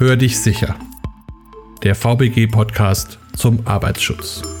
Hör dich sicher. Der VBG-Podcast zum Arbeitsschutz.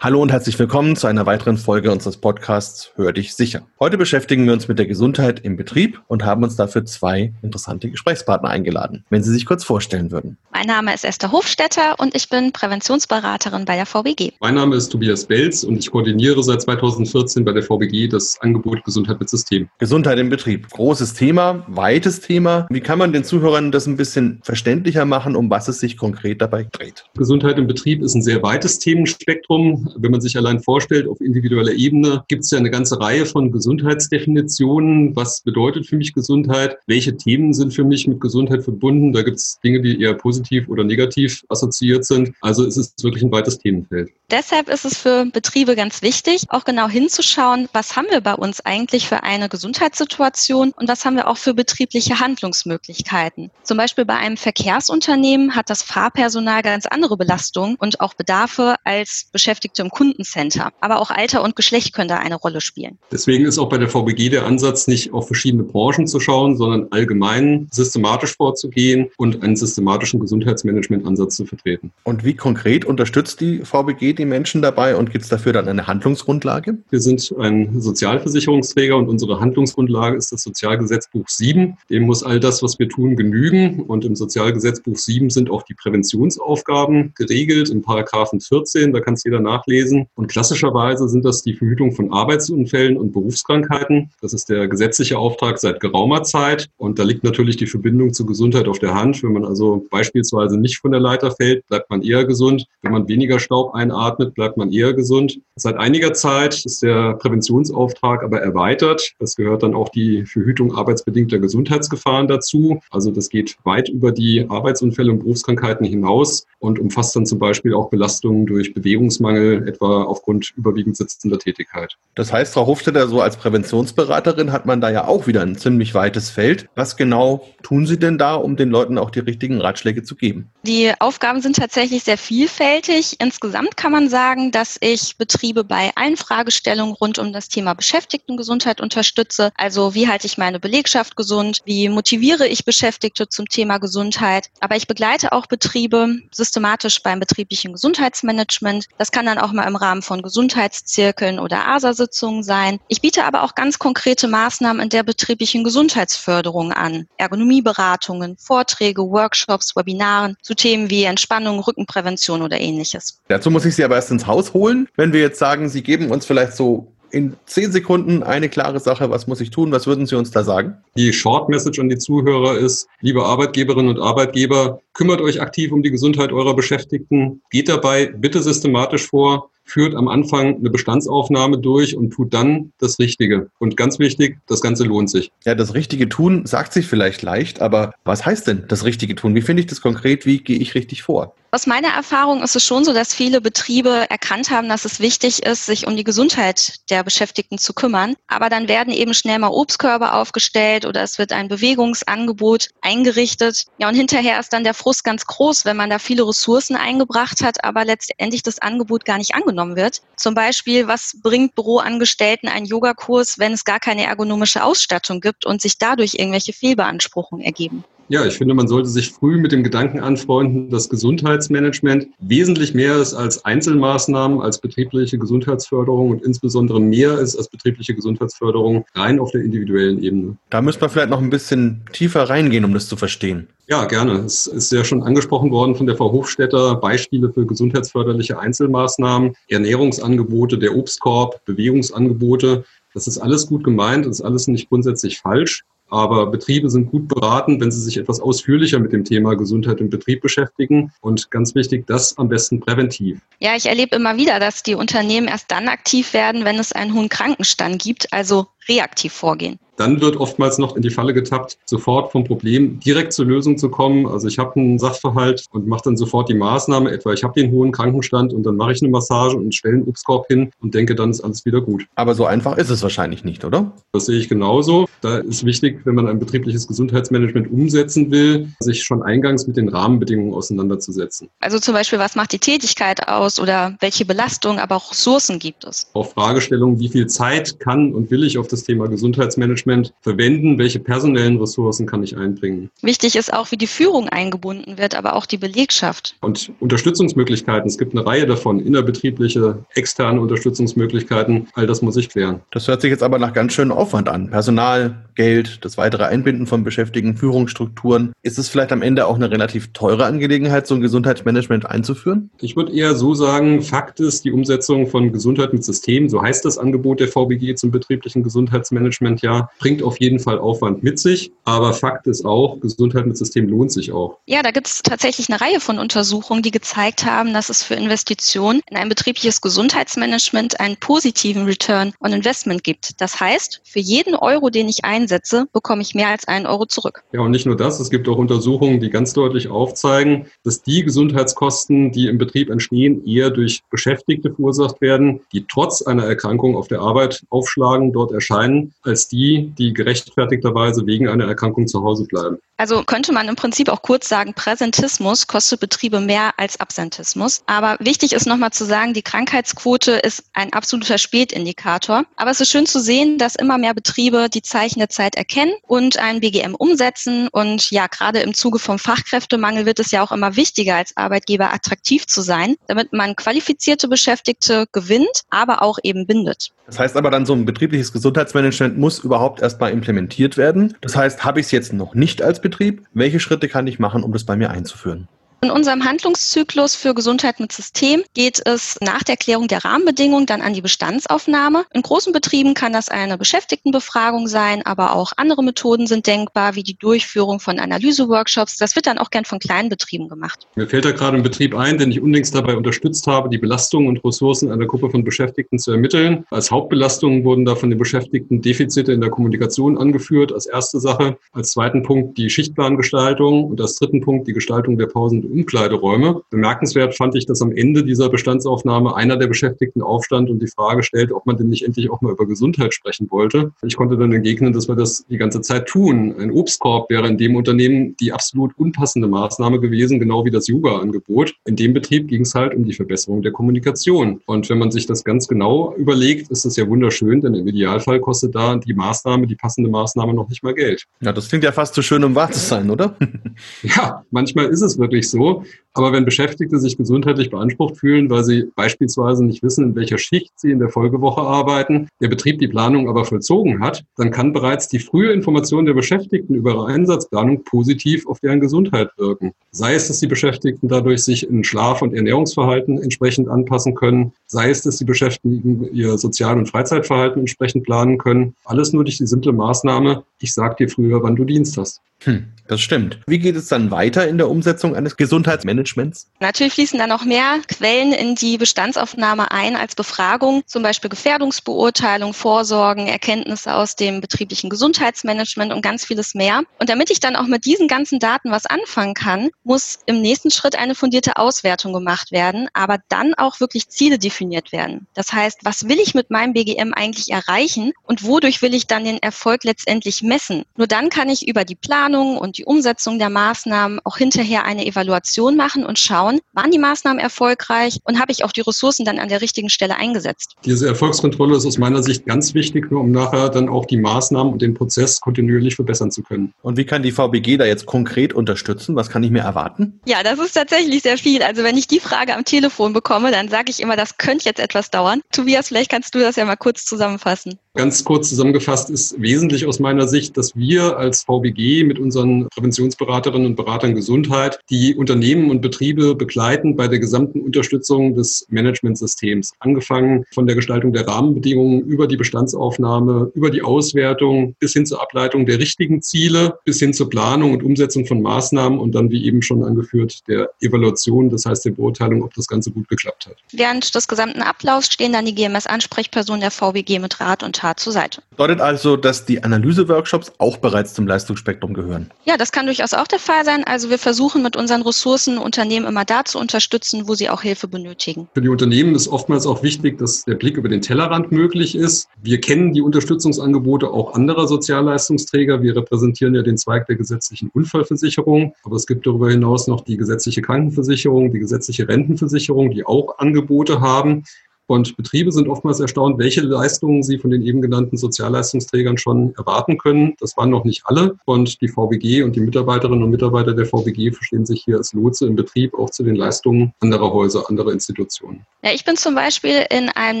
Hallo und herzlich willkommen zu einer weiteren Folge unseres Podcasts Hör dich sicher. Heute beschäftigen wir uns mit der Gesundheit im Betrieb und haben uns dafür zwei interessante Gesprächspartner eingeladen. Wenn Sie sich kurz vorstellen würden. Mein Name ist Esther Hofstetter und ich bin Präventionsberaterin bei der VBG. Mein Name ist Tobias Belz und ich koordiniere seit 2014 bei der VBG das Angebot Gesundheit mit System. Gesundheit im Betrieb. Großes Thema, weites Thema. Wie kann man den Zuhörern das ein bisschen verständlicher machen, um was es sich konkret dabei dreht? Gesundheit im Betrieb ist ein sehr weites Themenspektrum wenn man sich allein vorstellt, auf individueller Ebene gibt es ja eine ganze Reihe von Gesundheitsdefinitionen. Was bedeutet für mich Gesundheit? Welche Themen sind für mich mit Gesundheit verbunden? Da gibt es Dinge, die eher positiv oder negativ assoziiert sind. Also es ist wirklich ein weites Themenfeld. Deshalb ist es für Betriebe ganz wichtig, auch genau hinzuschauen, was haben wir bei uns eigentlich für eine Gesundheitssituation und was haben wir auch für betriebliche Handlungsmöglichkeiten. Zum Beispiel bei einem Verkehrsunternehmen hat das Fahrpersonal ganz andere Belastungen und auch Bedarfe als Beschäftigte Produkte im Kundencenter. Aber auch Alter und Geschlecht können da eine Rolle spielen. Deswegen ist auch bei der VBG der Ansatz, nicht auf verschiedene Branchen zu schauen, sondern allgemein systematisch vorzugehen und einen systematischen Gesundheitsmanagement-Ansatz zu vertreten. Und wie konkret unterstützt die VBG die Menschen dabei und gibt es dafür dann eine Handlungsgrundlage? Wir sind ein Sozialversicherungsträger und unsere Handlungsgrundlage ist das Sozialgesetzbuch 7. Dem muss all das, was wir tun, genügen. Und im Sozialgesetzbuch 7 sind auch die Präventionsaufgaben geregelt im Paragraphen 14. Da kann es jeder nachlesen nachlesen. Und klassischerweise sind das die Verhütung von Arbeitsunfällen und Berufskrankheiten. Das ist der gesetzliche Auftrag seit geraumer Zeit. Und da liegt natürlich die Verbindung zur Gesundheit auf der Hand. Wenn man also beispielsweise nicht von der Leiter fällt, bleibt man eher gesund. Wenn man weniger Staub einatmet, bleibt man eher gesund. Seit einiger Zeit ist der Präventionsauftrag aber erweitert. Es gehört dann auch die Verhütung arbeitsbedingter Gesundheitsgefahren dazu. Also das geht weit über die Arbeitsunfälle und Berufskrankheiten hinaus und umfasst dann zum Beispiel auch Belastungen durch Bewegungsmangel, etwa aufgrund überwiegend sitzender Tätigkeit. Das heißt, Frau Hofstetter, so als Präventionsberaterin hat man da ja auch wieder ein ziemlich weites Feld. Was genau tun Sie denn da, um den Leuten auch die richtigen Ratschläge zu geben? Die Aufgaben sind tatsächlich sehr vielfältig. Insgesamt kann man sagen, dass ich Betriebe bei allen Fragestellungen rund um das Thema Beschäftigtengesundheit unterstütze. Also wie halte ich meine Belegschaft gesund? Wie motiviere ich Beschäftigte zum Thema Gesundheit? Aber ich begleite auch Betriebe systematisch beim betrieblichen Gesundheitsmanagement. Das kann dann auch mal im Rahmen von Gesundheitszirkeln oder ASA-Sitzungen sein. Ich biete aber auch ganz konkrete Maßnahmen in der betrieblichen Gesundheitsförderung an. Ergonomieberatungen, Vorträge, Workshops, Webinaren zu Themen wie Entspannung, Rückenprävention oder ähnliches. Dazu muss ich Sie aber erst ins Haus holen. Wenn wir jetzt sagen, Sie geben uns vielleicht so in zehn Sekunden eine klare Sache, was muss ich tun? Was würden Sie uns da sagen? Die Short Message an die Zuhörer ist, liebe Arbeitgeberinnen und Arbeitgeber, kümmert euch aktiv um die Gesundheit eurer Beschäftigten, geht dabei bitte systematisch vor, führt am Anfang eine Bestandsaufnahme durch und tut dann das Richtige. Und ganz wichtig, das Ganze lohnt sich. Ja, das Richtige tun sagt sich vielleicht leicht, aber was heißt denn das Richtige tun? Wie finde ich das konkret? Wie gehe ich richtig vor? Aus meiner Erfahrung ist es schon so, dass viele Betriebe erkannt haben, dass es wichtig ist, sich um die Gesundheit der Beschäftigten zu kümmern. Aber dann werden eben schnell mal Obstkörbe aufgestellt oder es wird ein Bewegungsangebot eingerichtet. Ja, und hinterher ist dann der Frust ganz groß, wenn man da viele Ressourcen eingebracht hat, aber letztendlich das Angebot gar nicht angenommen wird. Zum Beispiel, was bringt Büroangestellten ein Yogakurs, wenn es gar keine ergonomische Ausstattung gibt und sich dadurch irgendwelche Fehlbeanspruchungen ergeben? Ja, ich finde, man sollte sich früh mit dem Gedanken anfreunden, dass Gesundheitsmanagement wesentlich mehr ist als Einzelmaßnahmen, als betriebliche Gesundheitsförderung und insbesondere mehr ist als betriebliche Gesundheitsförderung rein auf der individuellen Ebene. Da müssen wir vielleicht noch ein bisschen tiefer reingehen, um das zu verstehen. Ja, gerne. Es ist ja schon angesprochen worden von der Frau Hofstetter, Beispiele für gesundheitsförderliche Einzelmaßnahmen, Ernährungsangebote, der Obstkorb, Bewegungsangebote. Das ist alles gut gemeint, das ist alles nicht grundsätzlich falsch. Aber Betriebe sind gut beraten, wenn sie sich etwas ausführlicher mit dem Thema Gesundheit im Betrieb beschäftigen. Und ganz wichtig, das am besten präventiv. Ja, ich erlebe immer wieder, dass die Unternehmen erst dann aktiv werden, wenn es einen hohen Krankenstand gibt, also reaktiv vorgehen dann wird oftmals noch in die Falle getappt, sofort vom Problem direkt zur Lösung zu kommen. Also ich habe einen Sachverhalt und mache dann sofort die Maßnahme, etwa ich habe den hohen Krankenstand und dann mache ich eine Massage und stelle einen Obstkorb hin und denke, dann ist alles wieder gut. Aber so einfach ist es wahrscheinlich nicht, oder? Das sehe ich genauso. Da ist wichtig, wenn man ein betriebliches Gesundheitsmanagement umsetzen will, sich schon eingangs mit den Rahmenbedingungen auseinanderzusetzen. Also zum Beispiel, was macht die Tätigkeit aus oder welche Belastung, aber auch Ressourcen gibt es? Auch Fragestellungen, wie viel Zeit kann und will ich auf das Thema Gesundheitsmanagement Gesundheitsmanagement verwenden? Welche personellen Ressourcen kann ich einbringen? Wichtig ist auch, wie die Führung eingebunden wird, aber auch die Belegschaft. Und Unterstützungsmöglichkeiten. Es gibt eine Reihe davon, innerbetriebliche, externe Unterstützungsmöglichkeiten. All das muss ich klären. Das hört sich jetzt aber nach ganz schönem Aufwand an. Personal, Geld, das weitere Einbinden von Beschäftigten, Führungsstrukturen. Ist es vielleicht am Ende auch eine relativ teure Angelegenheit, so ein Gesundheitsmanagement einzuführen? Ich würde eher so sagen, Fakt ist, die Umsetzung von Gesundheit mit System, so heißt das Angebot der VBG zum betrieblichen Gesundheitsmanagement ja, bringt auf jeden Fall Aufwand mit sich. Aber Fakt ist auch, Gesundheit mit System lohnt sich auch. Ja, da gibt es tatsächlich eine Reihe von Untersuchungen, die gezeigt haben, dass es für Investitionen in ein betriebliches Gesundheitsmanagement einen positiven Return on Investment gibt. Das heißt, für jeden Euro, den ich einsetze, bekomme ich mehr als einen Euro zurück. Ja, und nicht nur das, es gibt auch Untersuchungen, die ganz deutlich aufzeigen, dass die Gesundheitskosten, die im Betrieb entstehen, eher durch Beschäftigte verursacht werden, die trotz einer Erkrankung auf der Arbeit aufschlagen, dort erscheinen, als die, die gerechtfertigterweise wegen einer Erkrankung zu Hause bleiben. Also könnte man im Prinzip auch kurz sagen, Präsentismus kostet Betriebe mehr als Absentismus. Aber wichtig ist nochmal zu sagen, die Krankheitsquote ist ein absoluter Spätindikator. Aber es ist schön zu sehen, dass immer mehr Betriebe die Zeichen der Zeit erkennen und ein BGM umsetzen. Und ja, gerade im Zuge vom Fachkräftemangel wird es ja auch immer wichtiger, als Arbeitgeber attraktiv zu sein, damit man qualifizierte Beschäftigte gewinnt, aber auch eben bindet. Das heißt aber dann, so ein betriebliches Gesundheitsmanagement muss überhaupt erstmal implementiert werden. Das heißt, habe ich es jetzt noch nicht als Betrieb? Welche Schritte kann ich machen, um das bei mir einzuführen? In unserem Handlungszyklus für Gesundheit mit System geht es nach der Klärung der Rahmenbedingungen dann an die Bestandsaufnahme. In großen Betrieben kann das eine Beschäftigtenbefragung sein, aber auch andere Methoden sind denkbar, wie die Durchführung von Analyseworkshops. Das wird dann auch gern von kleinen Betrieben gemacht. Mir fällt da gerade ein Betrieb ein, den ich unlängst dabei unterstützt habe, die Belastungen und Ressourcen einer Gruppe von Beschäftigten zu ermitteln. Als Hauptbelastungen wurden da von den Beschäftigten Defizite in der Kommunikation angeführt, als erste Sache. Als zweiten Punkt die Schichtplangestaltung und als dritten Punkt die Gestaltung der Pausen Umkleideräume. Bemerkenswert fand ich, dass am Ende dieser Bestandsaufnahme einer der Beschäftigten aufstand und die Frage stellt, ob man denn nicht endlich auch mal über Gesundheit sprechen wollte. Ich konnte dann entgegnen, dass wir das die ganze Zeit tun. Ein Obstkorb wäre in dem Unternehmen die absolut unpassende Maßnahme gewesen, genau wie das Yoga-Angebot. In dem Betrieb ging es halt um die Verbesserung der Kommunikation. Und wenn man sich das ganz genau überlegt, ist das ja wunderschön, denn im Idealfall kostet da die Maßnahme, die passende Maßnahme noch nicht mal Geld. Ja, das klingt ja fast zu schön, um wahr zu sein, oder? ja, manchmal ist es wirklich so so. Aber wenn Beschäftigte sich gesundheitlich beansprucht fühlen, weil sie beispielsweise nicht wissen, in welcher Schicht sie in der Folgewoche arbeiten, der Betrieb die Planung aber vollzogen hat, dann kann bereits die frühe Information der Beschäftigten über ihre Einsatzplanung positiv auf deren Gesundheit wirken. Sei es, dass die Beschäftigten dadurch sich in Schlaf- und Ernährungsverhalten entsprechend anpassen können, sei es, dass die Beschäftigten ihr Sozial- und Freizeitverhalten entsprechend planen können. Alles nur durch die simple Maßnahme, ich sag dir früher, wann du Dienst hast. Hm, das stimmt. Wie geht es dann weiter in der Umsetzung eines Gesundheitsmanagements? Natürlich fließen da noch mehr Quellen in die Bestandsaufnahme ein als Befragung, zum Beispiel Gefährdungsbeurteilung, Vorsorgen, Erkenntnisse aus dem betrieblichen Gesundheitsmanagement und ganz vieles mehr. Und damit ich dann auch mit diesen ganzen Daten was anfangen kann, muss im nächsten Schritt eine fundierte Auswertung gemacht werden, aber dann auch wirklich Ziele definiert werden. Das heißt, was will ich mit meinem BGM eigentlich erreichen und wodurch will ich dann den Erfolg letztendlich messen? Nur dann kann ich über die Planung Planung und die Umsetzung der Maßnahmen auch hinterher eine Evaluation machen und schauen, waren die Maßnahmen erfolgreich und habe ich auch die Ressourcen dann an der richtigen Stelle eingesetzt. Diese Erfolgskontrolle ist aus meiner Sicht ganz wichtig, nur um nachher dann auch die Maßnahmen und den Prozess kontinuierlich verbessern zu können. Und wie kann die VBG da jetzt konkret unterstützen? Was kann ich mir erwarten? Ja, das ist tatsächlich sehr viel. Also wenn ich die Frage am Telefon bekomme, dann sage ich immer, das könnte jetzt etwas dauern. Tobias, vielleicht kannst du das ja mal kurz zusammenfassen. Ganz kurz zusammengefasst ist wesentlich aus meiner Sicht, dass wir als VBG mit unseren Präventionsberaterinnen und Beratern Gesundheit die Unternehmen und Betriebe begleiten bei der gesamten Unterstützung des Managementsystems. Angefangen von der Gestaltung der Rahmenbedingungen über die Bestandsaufnahme, über die Auswertung bis hin zur Ableitung der richtigen Ziele, bis hin zur Planung und Umsetzung von Maßnahmen und dann, wie eben schon angeführt, der Evaluation, das heißt der Beurteilung, ob das Ganze gut geklappt hat. Während des gesamten Ablaufs stehen dann die GMS-Ansprechpersonen der VBG mit Rat und Tat Tat zur Seite. Bedeutet also, dass die Analyse-Workshops auch bereits zum Leistungsspektrum gehören? Ja, das kann durchaus auch der Fall sein. Also wir versuchen mit unseren Ressourcen Unternehmen immer da zu unterstützen, wo sie auch Hilfe benötigen. Für die Unternehmen ist oftmals auch wichtig, dass der Blick über den Tellerrand möglich ist. Wir kennen die Unterstützungsangebote auch anderer Sozialleistungsträger. Wir repräsentieren ja den Zweig der gesetzlichen Unfallversicherung. Aber es gibt darüber hinaus noch die gesetzliche Krankenversicherung, die gesetzliche Rentenversicherung, die auch Angebote haben. Und Betriebe sind oftmals erstaunt, welche Leistungen sie von den eben genannten Sozialleistungsträgern schon erwarten können. Das waren noch nicht alle. Und die VBG und die Mitarbeiterinnen und Mitarbeiter der VBG verstehen sich hier als Lotse im Betrieb auch zu den Leistungen anderer Häuser, anderer Institutionen. Ja, ich bin zum Beispiel in einem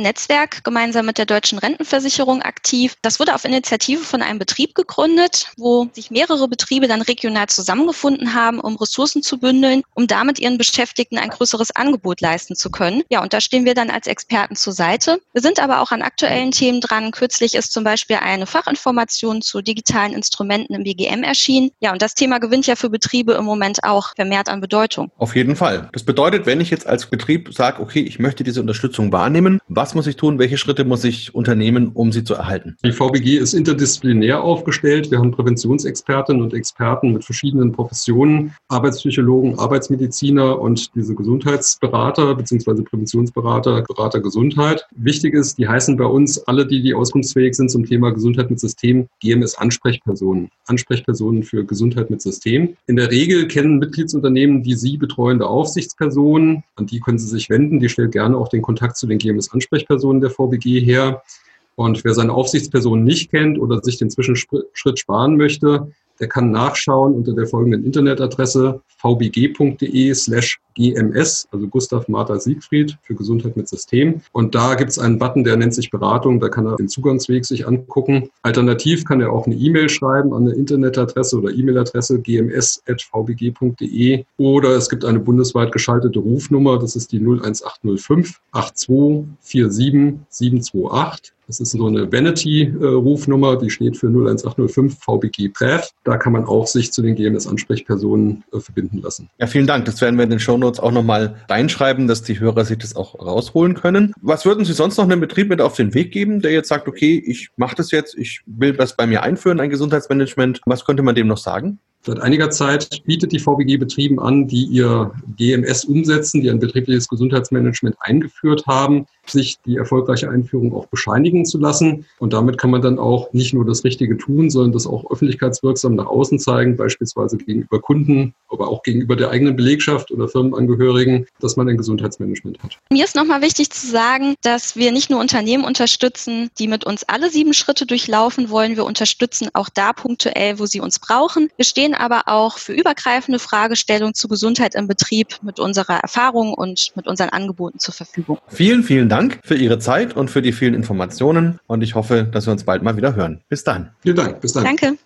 Netzwerk gemeinsam mit der Deutschen Rentenversicherung aktiv. Das wurde auf Initiative von einem Betrieb gegründet, wo sich mehrere Betriebe dann regional zusammengefunden haben, um Ressourcen zu bündeln, um damit ihren Beschäftigten ein größeres Angebot leisten zu können. Ja, und da stehen wir dann als Experten zur Seite. Wir sind aber auch an aktuellen Themen dran. Kürzlich ist zum Beispiel eine Fachinformation zu digitalen Instrumenten im BGM erschienen. Ja, und das Thema gewinnt ja für Betriebe im Moment auch vermehrt an Bedeutung. Auf jeden Fall. Das bedeutet, wenn ich jetzt als Betrieb sage, okay, ich möchte diese Unterstützung wahrnehmen, was muss ich tun? Welche Schritte muss ich unternehmen, um sie zu erhalten? Die VBG ist interdisziplinär aufgestellt. Wir haben Präventionsexpertinnen und Experten mit verschiedenen Professionen, Arbeitspsychologen, Arbeitsmediziner und diese Gesundheitsberater bzw. Präventionsberater, Berater Gesundheit. Wichtig ist, die heißen bei uns alle, die, die auskunftsfähig sind zum Thema Gesundheit mit System, GMS-Ansprechpersonen. Ansprechpersonen für Gesundheit mit System. In der Regel kennen Mitgliedsunternehmen die Sie betreuende Aufsichtsperson. An die können Sie sich wenden. Die stellt gerne auch den Kontakt zu den GMS-Ansprechpersonen der VBG her. Und wer seine Aufsichtsperson nicht kennt oder sich den Zwischenschritt sparen möchte, der kann nachschauen unter der folgenden Internetadresse vbg.de slash gms, also Gustav Martha Siegfried für Gesundheit mit System. Und da gibt es einen Button, der nennt sich Beratung. Da kann er den Zugangsweg sich angucken. Alternativ kann er auch eine E-Mail schreiben an eine Internetadresse oder E-Mail-Adresse gms.vbg.de oder es gibt eine bundesweit geschaltete Rufnummer. Das ist die 01805 8247 728. Das ist so eine Vanity-Rufnummer, die steht für 01805 VBG PREV. Da kann man auch sich zu den GMS-Ansprechpersonen äh, verbinden lassen. Ja, vielen Dank. Das werden wir in den Shownotes auch nochmal reinschreiben, dass die Hörer sich das auch rausholen können. Was würden Sie sonst noch einem Betrieb mit auf den Weg geben, der jetzt sagt, okay, ich mache das jetzt, ich will das bei mir einführen, ein Gesundheitsmanagement. Was könnte man dem noch sagen? Seit einiger Zeit bietet die VBG Betrieben an, die ihr GMS umsetzen, die ein betriebliches Gesundheitsmanagement eingeführt haben, sich die erfolgreiche Einführung auch bescheinigen zu lassen. Und damit kann man dann auch nicht nur das Richtige tun, sondern das auch öffentlichkeitswirksam nach außen zeigen, beispielsweise gegenüber Kunden, aber auch gegenüber der eigenen Belegschaft oder Firmenangehörigen, dass man ein Gesundheitsmanagement hat. Mir ist nochmal wichtig zu sagen, dass wir nicht nur Unternehmen unterstützen, die mit uns alle sieben Schritte durchlaufen wollen. Wir unterstützen auch da punktuell, wo sie uns brauchen. Wir stehen aber auch für übergreifende Fragestellungen zu Gesundheit im Betrieb mit unserer Erfahrung und mit unseren Angeboten zur Verfügung. Vielen, vielen Dank für Ihre Zeit und für die vielen Informationen und ich hoffe, dass wir uns bald mal wieder hören. Bis dann. Vielen Dank. Bis dann. Danke.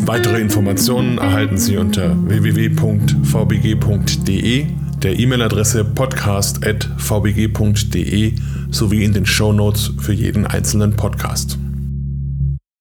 Weitere Informationen erhalten Sie unter www.vbg.de, der E-Mail-Adresse podcast.vbg.de sowie in den Show Notes für jeden einzelnen Podcast.